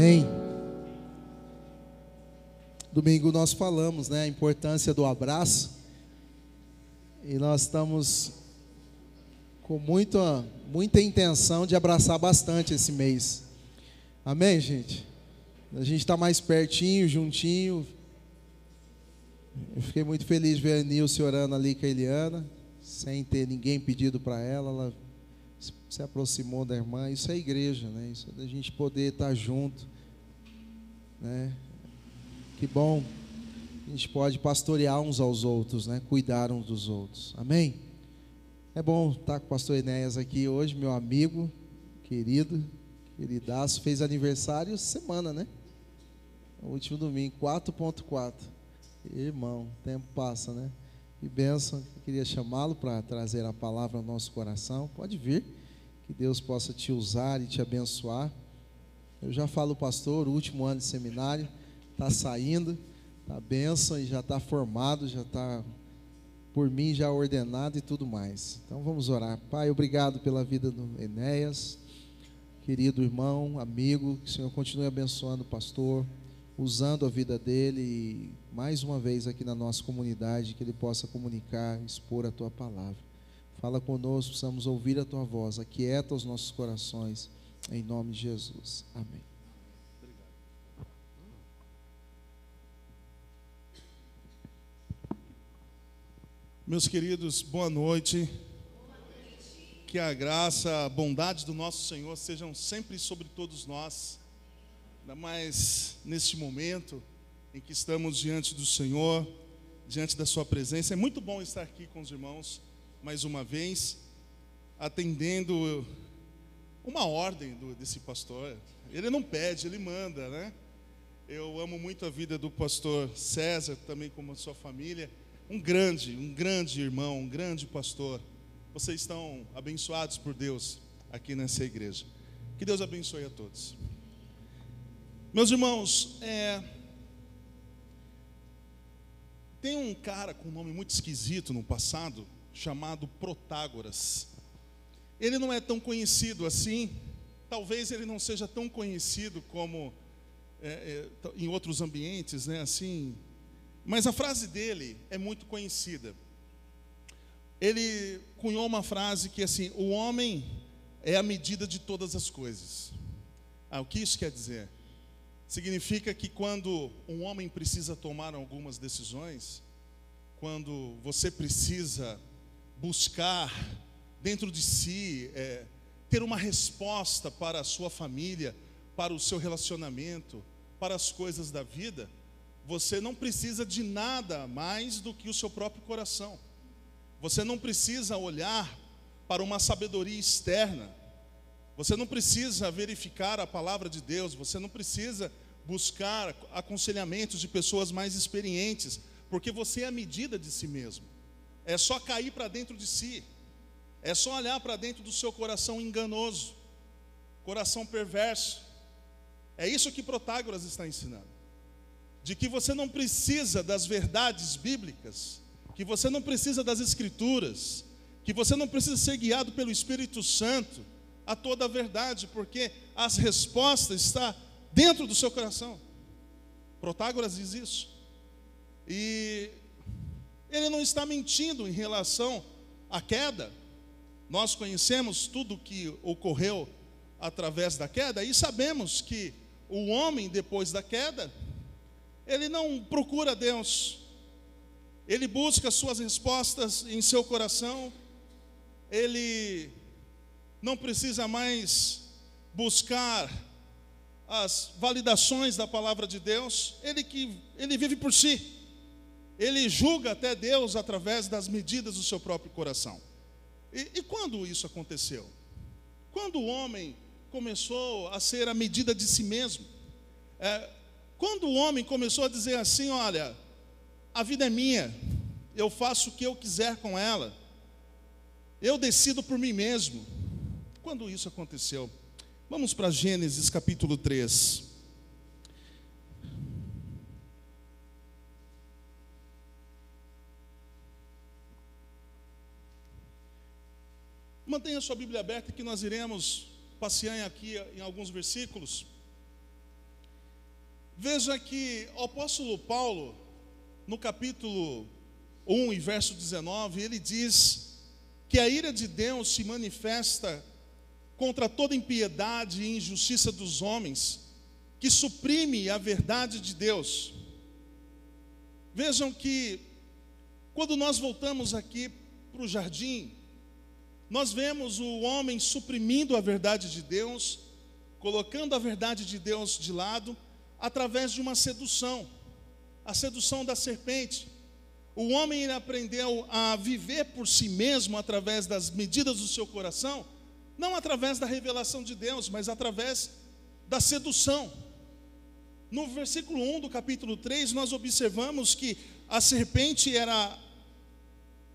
Amém. Domingo nós falamos, né, a importância do abraço. E nós estamos com muita, muita intenção de abraçar bastante esse mês. Amém, gente? A gente está mais pertinho, juntinho. Eu fiquei muito feliz de ver a Nilce orando ali com a Eliana, sem ter ninguém pedido para ela. Ela se aproximou da irmã. Isso é igreja, né? Isso é da gente poder estar junto, né? Que bom. A gente pode pastorear uns aos outros, né? Cuidar uns dos outros. Amém? É bom estar com o pastor Enéas aqui hoje, meu amigo, querido, queridaço. Fez aniversário semana, né? O último domingo, 4.4. Irmão, tempo passa, né? E benção, queria chamá-lo para trazer a palavra ao nosso coração. Pode vir, que Deus possa te usar e te abençoar. Eu já falo, pastor, o último ano de seminário, está saindo, está benção e já está formado, já está por mim já ordenado e tudo mais. Então vamos orar. Pai, obrigado pela vida do Enéas, querido irmão, amigo, que o Senhor continue abençoando o pastor, usando a vida dele mais uma vez aqui na nossa comunidade, que ele possa comunicar, expor a tua palavra. Fala conosco, precisamos ouvir a tua voz, aquieta os nossos corações, em nome de Jesus. Amém. Meus queridos, boa noite. Que a graça, a bondade do nosso Senhor sejam sempre sobre todos nós, mais neste momento em que estamos diante do Senhor, diante da Sua presença. É muito bom estar aqui com os irmãos mais uma vez, atendendo uma ordem do, desse pastor. Ele não pede, ele manda, né? Eu amo muito a vida do pastor César, também como a sua família um grande, um grande irmão, um grande pastor. Vocês estão abençoados por Deus aqui nessa igreja. Que Deus abençoe a todos. Meus irmãos, é... tem um cara com um nome muito esquisito no passado, chamado Protágoras. Ele não é tão conhecido assim, talvez ele não seja tão conhecido como é, é, em outros ambientes, né? Assim, mas a frase dele é muito conhecida. Ele cunhou uma frase que assim: o homem é a medida de todas as coisas. Ah, o que isso quer dizer? Significa que quando um homem precisa tomar algumas decisões, quando você precisa buscar dentro de si é, ter uma resposta para a sua família, para o seu relacionamento, para as coisas da vida, você não precisa de nada mais do que o seu próprio coração. Você não precisa olhar para uma sabedoria externa. Você não precisa verificar a palavra de Deus. Você não precisa buscar aconselhamentos de pessoas mais experientes, porque você é a medida de si mesmo. É só cair para dentro de si. É só olhar para dentro do seu coração enganoso, coração perverso. É isso que Protágoras está ensinando de que você não precisa das verdades bíblicas, que você não precisa das escrituras, que você não precisa ser guiado pelo Espírito Santo a toda a verdade, porque as respostas estão dentro do seu coração. Protágoras diz isso. E ele não está mentindo em relação à queda. Nós conhecemos tudo o que ocorreu através da queda e sabemos que o homem depois da queda ele não procura Deus, ele busca suas respostas em seu coração, ele não precisa mais buscar as validações da palavra de Deus, ele que ele vive por si. Ele julga até Deus através das medidas do seu próprio coração. E, e quando isso aconteceu? Quando o homem começou a ser a medida de si mesmo. É, quando o homem começou a dizer assim: Olha, a vida é minha, eu faço o que eu quiser com ela, eu decido por mim mesmo. Quando isso aconteceu? Vamos para Gênesis capítulo 3. Mantenha sua Bíblia aberta que nós iremos passear aqui em alguns versículos. Veja que o apóstolo Paulo, no capítulo 1 e verso 19, ele diz que a ira de Deus se manifesta contra toda impiedade e injustiça dos homens, que suprime a verdade de Deus. Vejam que, quando nós voltamos aqui para o jardim, nós vemos o homem suprimindo a verdade de Deus, colocando a verdade de Deus de lado, através de uma sedução, a sedução da serpente. O homem aprendeu a viver por si mesmo através das medidas do seu coração, não através da revelação de Deus, mas através da sedução. No versículo 1 do capítulo 3, nós observamos que a serpente era,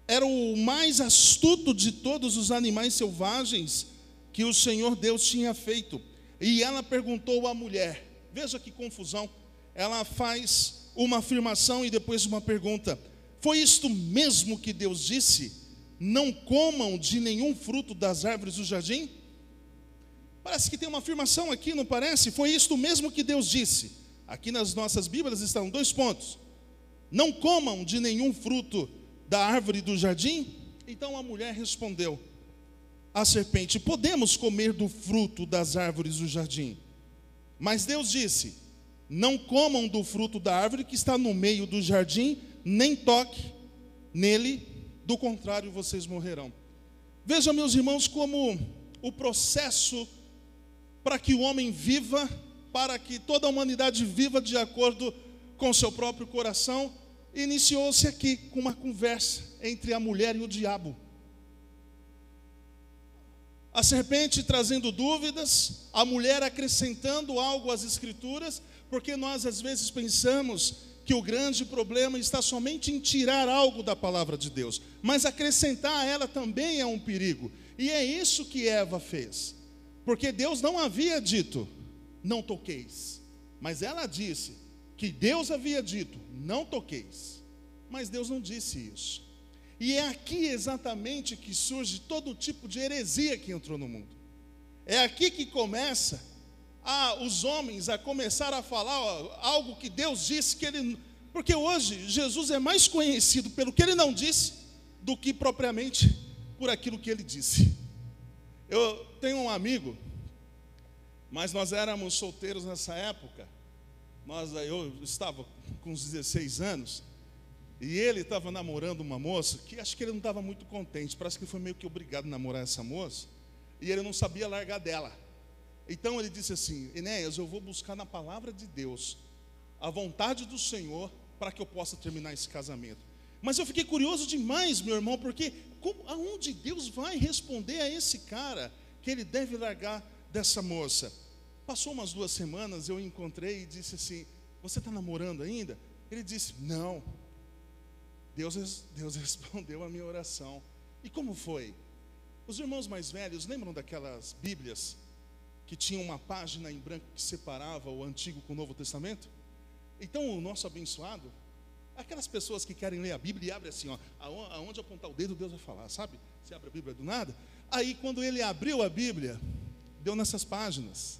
era o mais astuto de todos os animais selvagens que o Senhor Deus tinha feito. E ela perguntou à mulher: Veja que confusão. Ela faz uma afirmação e depois uma pergunta: Foi isto mesmo que Deus disse? Não comam de nenhum fruto das árvores do jardim? Parece que tem uma afirmação aqui, não parece? Foi isto mesmo que Deus disse. Aqui nas nossas Bíblias estão dois pontos. Não comam de nenhum fruto da árvore do jardim? Então a mulher respondeu à serpente: Podemos comer do fruto das árvores do jardim. Mas Deus disse: Não comam do fruto da árvore que está no meio do jardim, nem toque nele, do contrário vocês morrerão. Veja, meus irmãos, como o processo para que o homem viva, para que toda a humanidade viva de acordo com seu próprio coração, iniciou-se aqui com uma conversa entre a mulher e o diabo a serpente trazendo dúvidas, a mulher acrescentando algo às escrituras, porque nós às vezes pensamos que o grande problema está somente em tirar algo da palavra de Deus, mas acrescentar a ela também é um perigo. E é isso que Eva fez. Porque Deus não havia dito: "Não toqueis". Mas ela disse que Deus havia dito: "Não toqueis". Mas Deus não disse isso. E é aqui exatamente que surge todo tipo de heresia que entrou no mundo. É aqui que começa a, os homens a começar a falar ó, algo que Deus disse que ele. Porque hoje Jesus é mais conhecido pelo que ele não disse do que propriamente por aquilo que ele disse. Eu tenho um amigo, mas nós éramos solteiros nessa época. Nós, eu estava com uns 16 anos. E ele estava namorando uma moça que acho que ele não estava muito contente, parece que foi meio que obrigado a namorar essa moça, e ele não sabia largar dela. Então ele disse assim: Enéas, eu vou buscar na palavra de Deus a vontade do Senhor para que eu possa terminar esse casamento. Mas eu fiquei curioso demais, meu irmão, porque como, aonde Deus vai responder a esse cara que ele deve largar dessa moça? Passou umas duas semanas, eu encontrei e disse assim: Você está namorando ainda? Ele disse: Não. Deus, Deus respondeu a minha oração. E como foi? Os irmãos mais velhos lembram daquelas Bíblias que tinham uma página em branco que separava o Antigo com o Novo Testamento? Então o nosso abençoado, aquelas pessoas que querem ler a Bíblia e abre assim, ó, aonde apontar o dedo, Deus vai falar, sabe? Você abre a Bíblia do nada. Aí quando ele abriu a Bíblia, deu nessas páginas.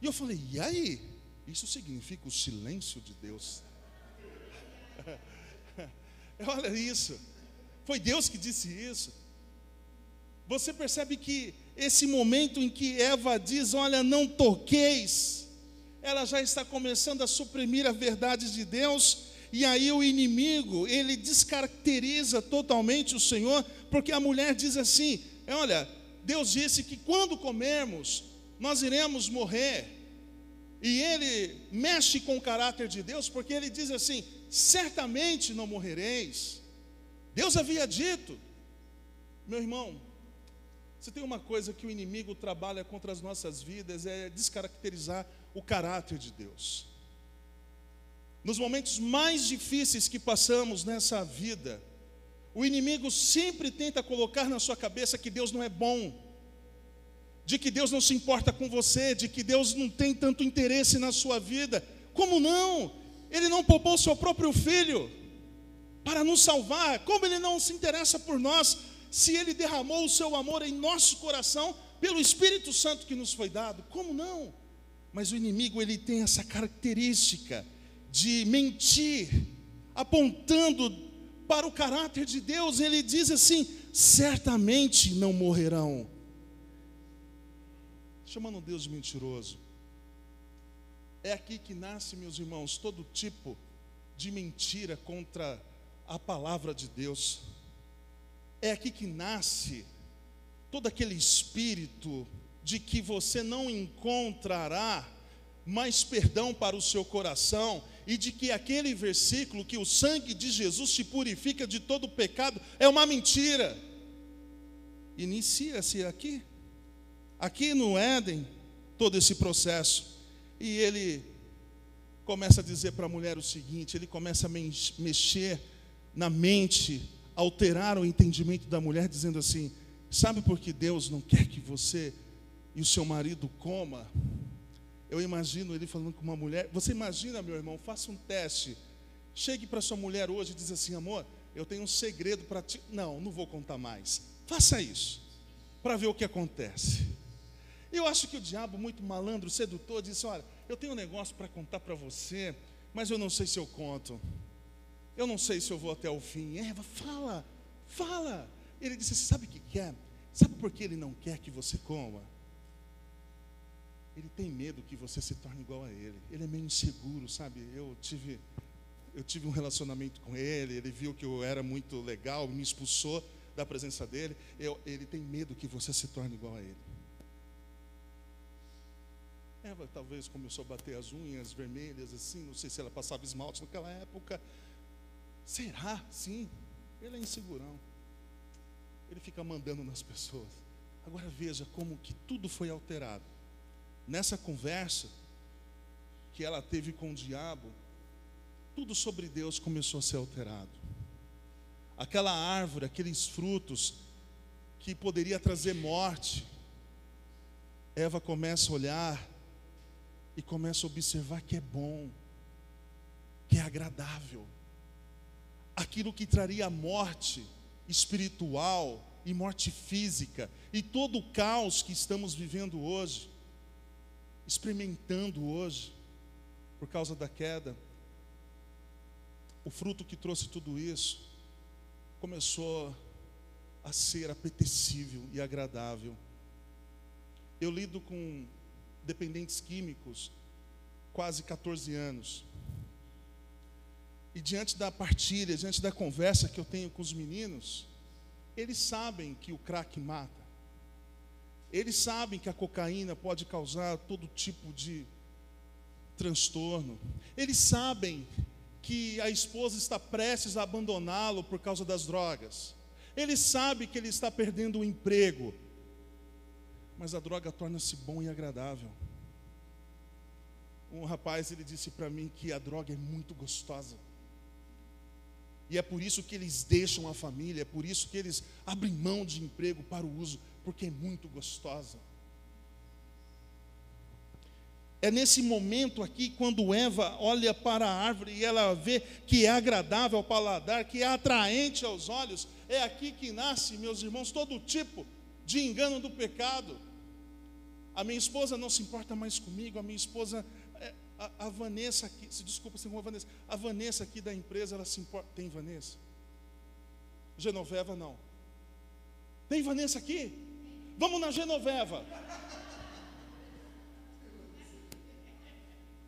E eu falei, e aí? Isso significa o silêncio de Deus. Olha isso. Foi Deus que disse isso. Você percebe que esse momento em que Eva diz: Olha, não toqueis, ela já está começando a suprimir a verdade de Deus, e aí o inimigo, ele descaracteriza totalmente o Senhor, porque a mulher diz assim: Olha, Deus disse que quando comermos, nós iremos morrer. E ele mexe com o caráter de Deus, porque ele diz assim: certamente não morrereis. Deus havia dito, meu irmão, você tem uma coisa que o inimigo trabalha contra as nossas vidas, é descaracterizar o caráter de Deus. Nos momentos mais difíceis que passamos nessa vida, o inimigo sempre tenta colocar na sua cabeça que Deus não é bom, de que Deus não se importa com você, de que Deus não tem tanto interesse na sua vida. Como não? Ele não poupou seu próprio filho para nos salvar. Como ele não se interessa por nós, se ele derramou o seu amor em nosso coração pelo Espírito Santo que nos foi dado? Como não? Mas o inimigo ele tem essa característica de mentir, apontando para o caráter de Deus. Ele diz assim: certamente não morrerão. Chamando Deus de mentiroso. É aqui que nasce, meus irmãos, todo tipo de mentira contra a palavra de Deus. É aqui que nasce todo aquele espírito de que você não encontrará mais perdão para o seu coração e de que aquele versículo que o sangue de Jesus te purifica de todo pecado é uma mentira. Inicia-se aqui, aqui no Éden, todo esse processo. E ele começa a dizer para a mulher o seguinte: ele começa a mexer na mente, alterar o entendimento da mulher, dizendo assim: sabe por que Deus não quer que você e o seu marido coma? Eu imagino ele falando com uma mulher. Você imagina, meu irmão, faça um teste. Chegue para sua mulher hoje e diz assim: amor, eu tenho um segredo para ti. Não, não vou contar mais. Faça isso, para ver o que acontece. Eu acho que o diabo, muito malandro, sedutor, disse: Olha, eu tenho um negócio para contar para você, mas eu não sei se eu conto. Eu não sei se eu vou até o fim. Eva, fala, fala. Ele disse: Sabe o que quer? Sabe por que ele não quer que você coma? Ele tem medo que você se torne igual a ele. Ele é meio inseguro, sabe? Eu tive, eu tive um relacionamento com ele. Ele viu que eu era muito legal, me expulsou da presença dele. Eu, ele tem medo que você se torne igual a ele. Eva talvez começou a bater as unhas vermelhas assim, não sei se ela passava esmalte naquela época. Será? Sim. Ele é insegurão. Ele fica mandando nas pessoas. Agora veja como que tudo foi alterado. Nessa conversa que ela teve com o diabo, tudo sobre Deus começou a ser alterado. Aquela árvore, aqueles frutos que poderia trazer morte, Eva começa a olhar e começa a observar que é bom, que é agradável. Aquilo que traria morte espiritual e morte física e todo o caos que estamos vivendo hoje, experimentando hoje, por causa da queda, o fruto que trouxe tudo isso começou a ser apetecível e agradável. Eu lido com dependentes químicos quase 14 anos. E diante da partilha, diante da conversa que eu tenho com os meninos, eles sabem que o crack mata. Eles sabem que a cocaína pode causar todo tipo de transtorno. Eles sabem que a esposa está prestes a abandoná-lo por causa das drogas. Ele sabe que ele está perdendo o emprego mas a droga torna-se bom e agradável. Um rapaz ele disse para mim que a droga é muito gostosa. E é por isso que eles deixam a família, é por isso que eles abrem mão de emprego para o uso, porque é muito gostosa. É nesse momento aqui, quando Eva olha para a árvore e ela vê que é agradável ao paladar, que é atraente aos olhos, é aqui que nasce, meus irmãos, todo tipo de engano do pecado. A minha esposa não se importa mais comigo, a minha esposa, a, a Vanessa aqui, se desculpa, se a Vanessa, a Vanessa aqui da empresa, ela se importa. Tem Vanessa? Genoveva não. Tem Vanessa aqui? Vamos na Genoveva.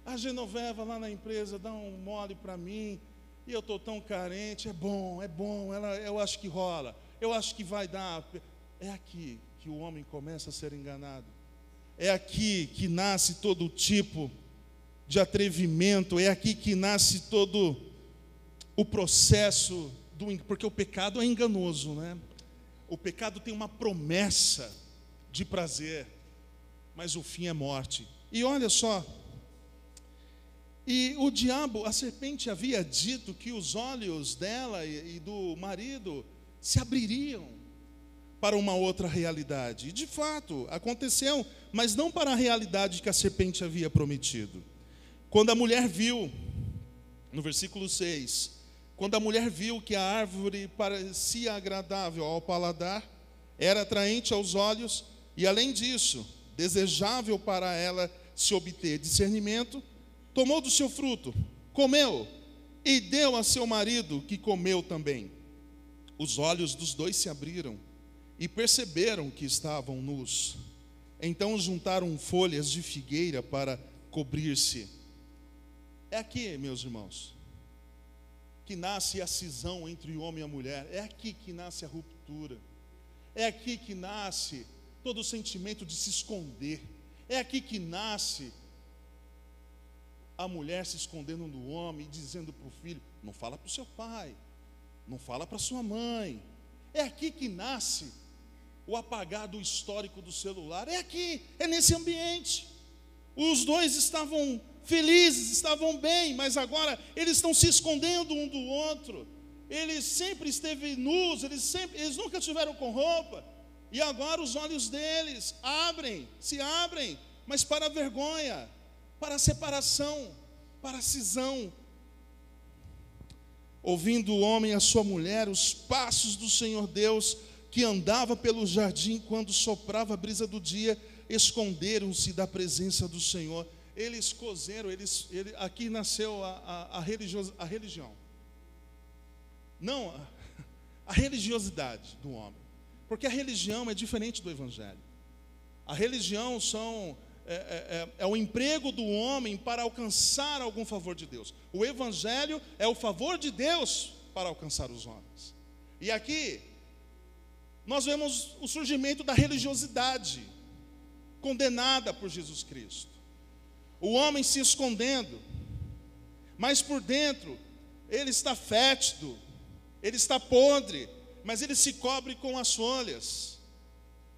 A Genoveva lá na empresa dá um mole para mim, e eu estou tão carente, é bom, é bom, ela, eu acho que rola, eu acho que vai dar. É aqui que o homem começa a ser enganado. É aqui que nasce todo tipo de atrevimento, é aqui que nasce todo o processo do porque o pecado é enganoso, né? O pecado tem uma promessa de prazer, mas o fim é morte. E olha só, e o diabo, a serpente havia dito que os olhos dela e do marido se abririam para uma outra realidade. E de fato, aconteceu, mas não para a realidade que a serpente havia prometido. Quando a mulher viu, no versículo 6, quando a mulher viu que a árvore parecia agradável ao paladar, era atraente aos olhos e, além disso, desejável para ela se obter discernimento, tomou do seu fruto, comeu e deu a seu marido, que comeu também. Os olhos dos dois se abriram e perceberam que estavam nus. Então juntaram folhas de figueira para cobrir-se. É aqui, meus irmãos, que nasce a cisão entre homem e mulher. É aqui que nasce a ruptura. É aqui que nasce todo o sentimento de se esconder. É aqui que nasce a mulher se escondendo do homem e dizendo para o filho: não fala para o seu pai, não fala para sua mãe. É aqui que nasce o apagar do histórico do celular. É aqui, é nesse ambiente. Os dois estavam felizes, estavam bem, mas agora eles estão se escondendo um do outro. Eles sempre esteve nus, eles sempre, eles nunca tiveram com roupa. E agora os olhos deles abrem, se abrem, mas para a vergonha, para a separação, para a cisão. Ouvindo o homem e a sua mulher os passos do Senhor Deus, que andava pelo jardim quando soprava a brisa do dia, esconderam-se da presença do Senhor. Eles cozeram, eles, ele, aqui nasceu a, a, a, religioso, a religião. Não, a, a religiosidade do homem. Porque a religião é diferente do evangelho. A religião são é, é, é, é, o emprego do homem para alcançar algum favor de Deus. O Evangelho é o favor de Deus para alcançar os homens. E aqui nós vemos o surgimento da religiosidade, condenada por Jesus Cristo. O homem se escondendo, mas por dentro ele está fétido, ele está podre, mas ele se cobre com as folhas.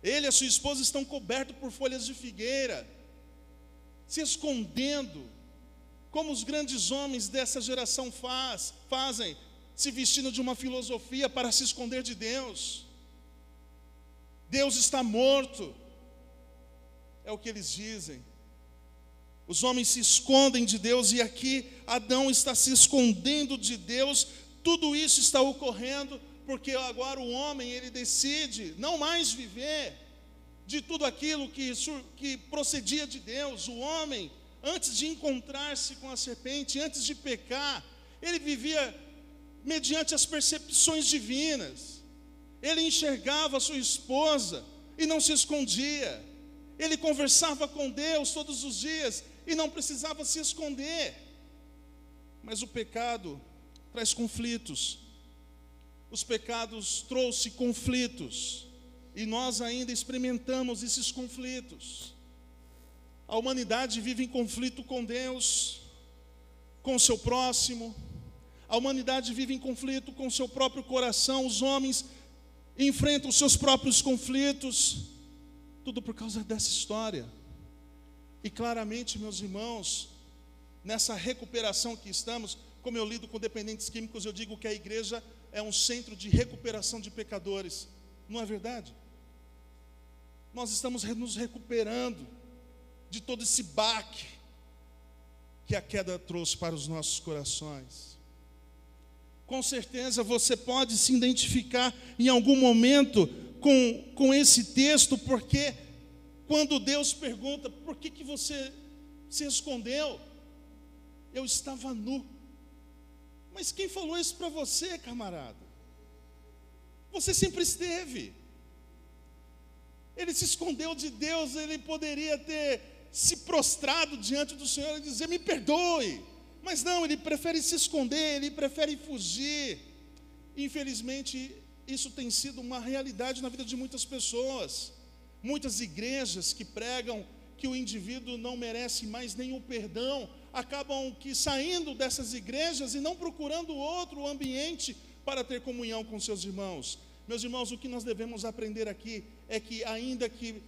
Ele e a sua esposa estão cobertos por folhas de figueira, se escondendo, como os grandes homens dessa geração faz, fazem, se vestindo de uma filosofia para se esconder de Deus. Deus está morto. É o que eles dizem. Os homens se escondem de Deus e aqui Adão está se escondendo de Deus. Tudo isso está ocorrendo porque agora o homem ele decide não mais viver de tudo aquilo que, que procedia de Deus. O homem, antes de encontrar-se com a serpente, antes de pecar, ele vivia mediante as percepções divinas. Ele enxergava sua esposa e não se escondia. Ele conversava com Deus todos os dias e não precisava se esconder. Mas o pecado traz conflitos. Os pecados trouxe conflitos e nós ainda experimentamos esses conflitos. A humanidade vive em conflito com Deus, com o seu próximo. A humanidade vive em conflito com o seu próprio coração. Os homens enfrentam os seus próprios conflitos, tudo por causa dessa história. E claramente, meus irmãos, nessa recuperação que estamos, como eu lido com dependentes químicos, eu digo que a igreja é um centro de recuperação de pecadores. Não é verdade? Nós estamos nos recuperando de todo esse baque que a queda trouxe para os nossos corações com certeza você pode se identificar em algum momento com, com esse texto, porque quando Deus pergunta, por que, que você se escondeu? Eu estava nu. Mas quem falou isso para você, camarada? Você sempre esteve. Ele se escondeu de Deus, ele poderia ter se prostrado diante do Senhor e dizer: Me perdoe. Mas não, ele prefere se esconder, ele prefere fugir. Infelizmente, isso tem sido uma realidade na vida de muitas pessoas. Muitas igrejas que pregam que o indivíduo não merece mais nenhum perdão, acabam que saindo dessas igrejas e não procurando outro ambiente para ter comunhão com seus irmãos. Meus irmãos, o que nós devemos aprender aqui é que ainda que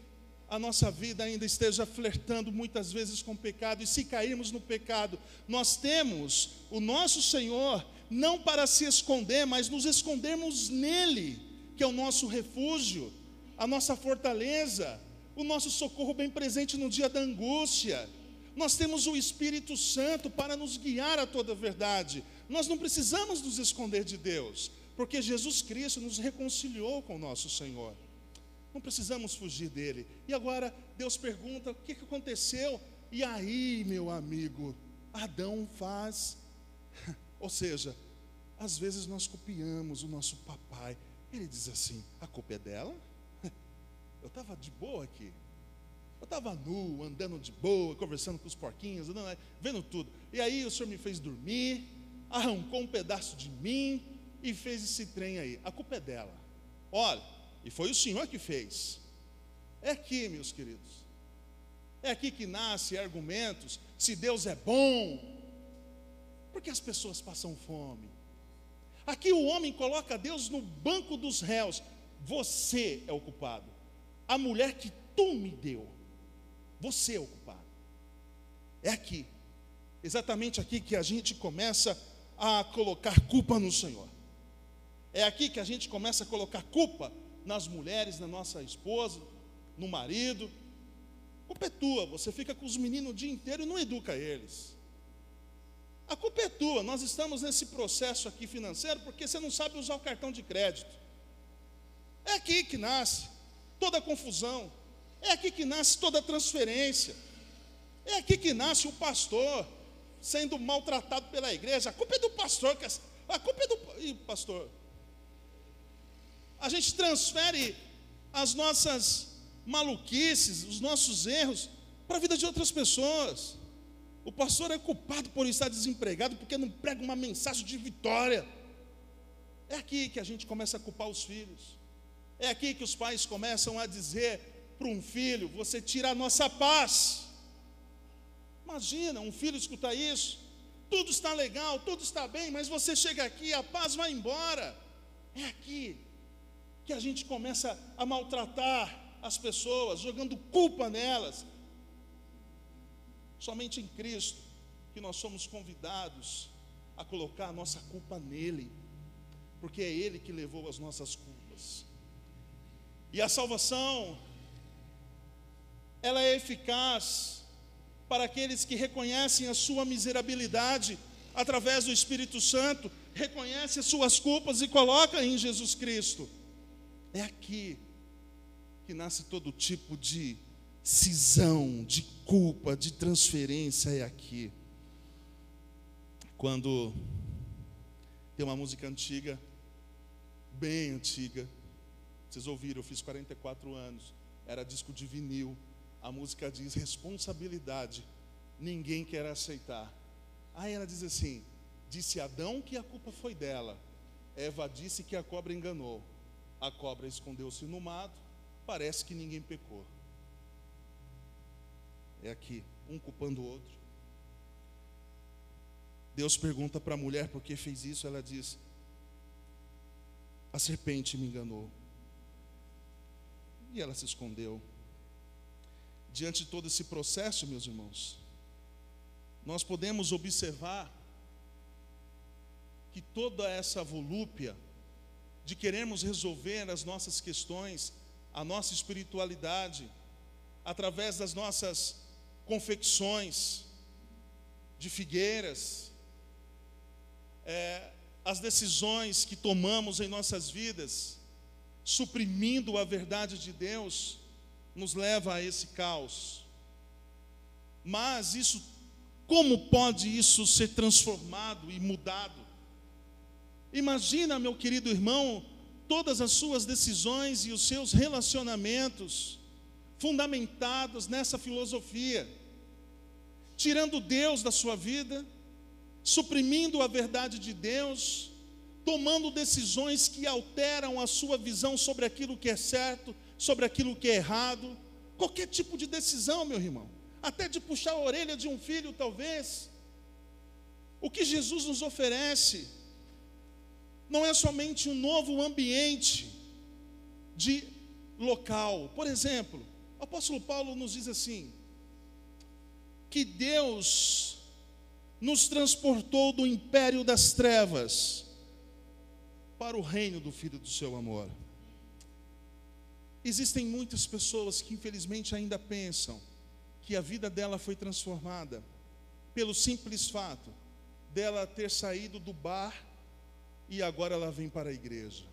a nossa vida ainda esteja flertando muitas vezes com o pecado, e se cairmos no pecado, nós temos o nosso Senhor não para se esconder, mas nos escondermos nele, que é o nosso refúgio, a nossa fortaleza, o nosso socorro bem presente no dia da angústia. Nós temos o Espírito Santo para nos guiar a toda a verdade. Nós não precisamos nos esconder de Deus, porque Jesus Cristo nos reconciliou com o nosso Senhor. Não precisamos fugir dele. E agora Deus pergunta: o que aconteceu E aí, meu amigo, Adão faz. Ou seja, às vezes nós copiamos o nosso papai. Ele diz assim: a culpa é dela? Eu estava de boa aqui. Eu estava nu, andando de boa, conversando com os porquinhos, andando, vendo tudo. E aí o senhor me fez dormir, arrancou um pedaço de mim e fez esse trem aí. A culpa é dela. Olha, e foi o senhor que fez. É aqui, meus queridos. É aqui que nasce argumentos se Deus é bom. Porque as pessoas passam fome. Aqui o homem coloca Deus no banco dos réus. Você é o culpado. A mulher que tu me deu. Você é o culpado. É aqui. Exatamente aqui que a gente começa a colocar culpa no Senhor. É aqui que a gente começa a colocar culpa nas mulheres, na nossa esposa, no marido. Culpa é tua, você fica com os meninos o dia inteiro e não educa eles. A culpa é tua, nós estamos nesse processo aqui financeiro porque você não sabe usar o cartão de crédito. É aqui que nasce toda a confusão, é aqui que nasce toda a transferência, é aqui que nasce o pastor sendo maltratado pela igreja. A culpa é do pastor, a culpa é do. Ih, pastor, a gente transfere as nossas maluquices, os nossos erros para a vida de outras pessoas. O pastor é culpado por estar desempregado porque não prega uma mensagem de vitória. É aqui que a gente começa a culpar os filhos. É aqui que os pais começam a dizer para um filho: você tira a nossa paz. Imagina um filho escutar isso. Tudo está legal, tudo está bem, mas você chega aqui, a paz vai embora. É aqui que a gente começa a maltratar as pessoas, jogando culpa nelas. Somente em Cristo que nós somos convidados a colocar a nossa culpa nele, porque é Ele que levou as nossas culpas. E a salvação, ela é eficaz para aqueles que reconhecem a sua miserabilidade através do Espírito Santo, reconhecem as suas culpas e colocam em Jesus Cristo. É aqui que nasce todo tipo de cisão, de culpa, de transferência, é aqui. Quando tem uma música antiga, bem antiga, vocês ouviram, eu fiz 44 anos, era disco de vinil. A música diz responsabilidade, ninguém quer aceitar. Aí ela diz assim: disse Adão que a culpa foi dela, Eva disse que a cobra enganou a cobra escondeu-se no mato, parece que ninguém pecou. É aqui, um culpando o outro. Deus pergunta para a mulher por que fez isso, ela diz: A serpente me enganou. E ela se escondeu. Diante de todo esse processo, meus irmãos, nós podemos observar que toda essa volúpia, de querermos resolver as nossas questões, a nossa espiritualidade, através das nossas confecções de figueiras, é, as decisões que tomamos em nossas vidas, suprimindo a verdade de Deus, nos leva a esse caos. Mas isso, como pode isso ser transformado e mudado? Imagina, meu querido irmão, todas as suas decisões e os seus relacionamentos fundamentados nessa filosofia, tirando Deus da sua vida, suprimindo a verdade de Deus, tomando decisões que alteram a sua visão sobre aquilo que é certo, sobre aquilo que é errado, qualquer tipo de decisão, meu irmão, até de puxar a orelha de um filho, talvez. O que Jesus nos oferece não é somente um novo ambiente de local. Por exemplo, o apóstolo Paulo nos diz assim: que Deus nos transportou do império das trevas para o reino do Filho do seu amor. Existem muitas pessoas que infelizmente ainda pensam que a vida dela foi transformada pelo simples fato dela ter saído do bar e agora ela vem para a igreja.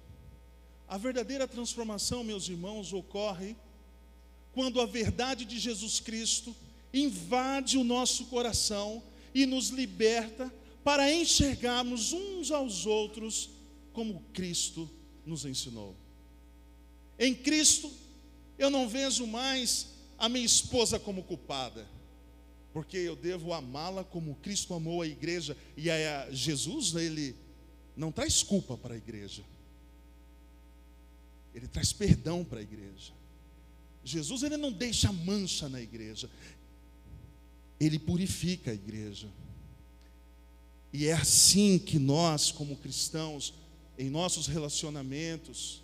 A verdadeira transformação, meus irmãos, ocorre quando a verdade de Jesus Cristo invade o nosso coração e nos liberta para enxergarmos uns aos outros como Cristo nos ensinou. Em Cristo, eu não vejo mais a minha esposa como culpada, porque eu devo amá-la como Cristo amou a igreja, e a Jesus, ele não traz culpa para a igreja, ele traz perdão para a igreja. Jesus, ele não deixa mancha na igreja, ele purifica a igreja. E é assim que nós, como cristãos, em nossos relacionamentos,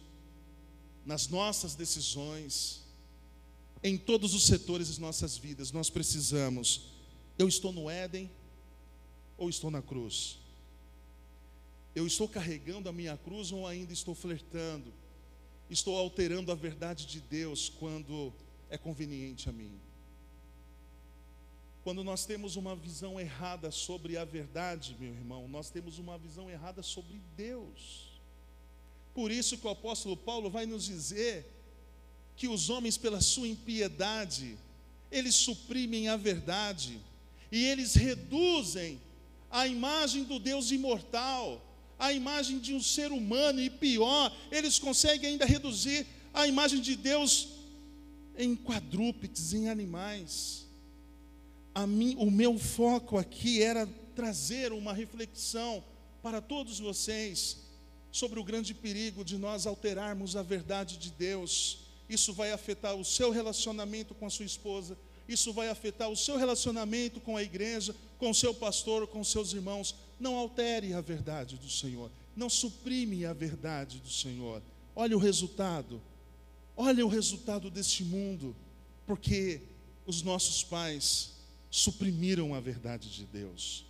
nas nossas decisões, em todos os setores das nossas vidas, nós precisamos. Eu estou no Éden ou estou na cruz? Eu estou carregando a minha cruz ou ainda estou flertando? Estou alterando a verdade de Deus quando é conveniente a mim? Quando nós temos uma visão errada sobre a verdade, meu irmão, nós temos uma visão errada sobre Deus. Por isso que o apóstolo Paulo vai nos dizer que os homens, pela sua impiedade, eles suprimem a verdade e eles reduzem a imagem do Deus imortal, a imagem de um ser humano, e pior, eles conseguem ainda reduzir a imagem de Deus em quadrúpedes, em animais mim, o meu foco aqui era trazer uma reflexão para todos vocês sobre o grande perigo de nós alterarmos a verdade de Deus. Isso vai afetar o seu relacionamento com a sua esposa, isso vai afetar o seu relacionamento com a igreja, com o seu pastor, com seus irmãos. Não altere a verdade do Senhor, não suprime a verdade do Senhor. Olha o resultado, olha o resultado deste mundo, porque os nossos pais suprimiram a verdade de Deus.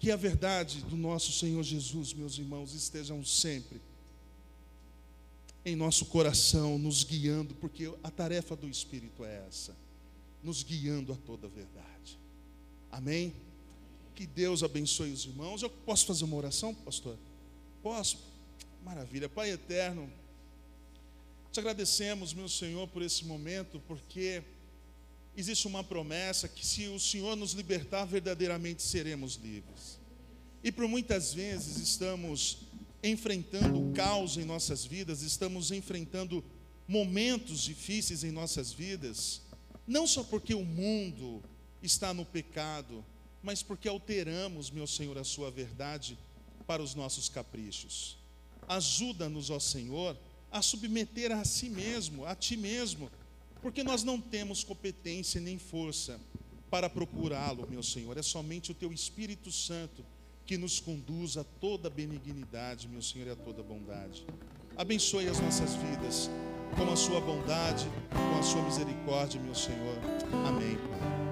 Que a verdade do nosso Senhor Jesus, meus irmãos, estejam sempre em nosso coração, nos guiando, porque a tarefa do Espírito é essa, nos guiando a toda a verdade. Amém? Que Deus abençoe os irmãos. Eu posso fazer uma oração, pastor? Posso? Maravilha. Pai eterno, te agradecemos, meu Senhor, por esse momento, porque existe uma promessa que se o Senhor nos libertar, verdadeiramente seremos livres. E por muitas vezes estamos enfrentando caos em nossas vidas, estamos enfrentando momentos difíceis em nossas vidas, não só porque o mundo está no pecado, mas porque alteramos, meu Senhor, a Sua verdade para os nossos caprichos. Ajuda-nos, ó Senhor, a submeter a si mesmo, a Ti mesmo, porque nós não temos competência nem força para procurá-lo, meu Senhor. É somente o teu Espírito Santo que nos conduz a toda benignidade, meu Senhor, e a toda bondade. Abençoe as nossas vidas com a sua bondade, com a sua misericórdia, meu Senhor. Amém.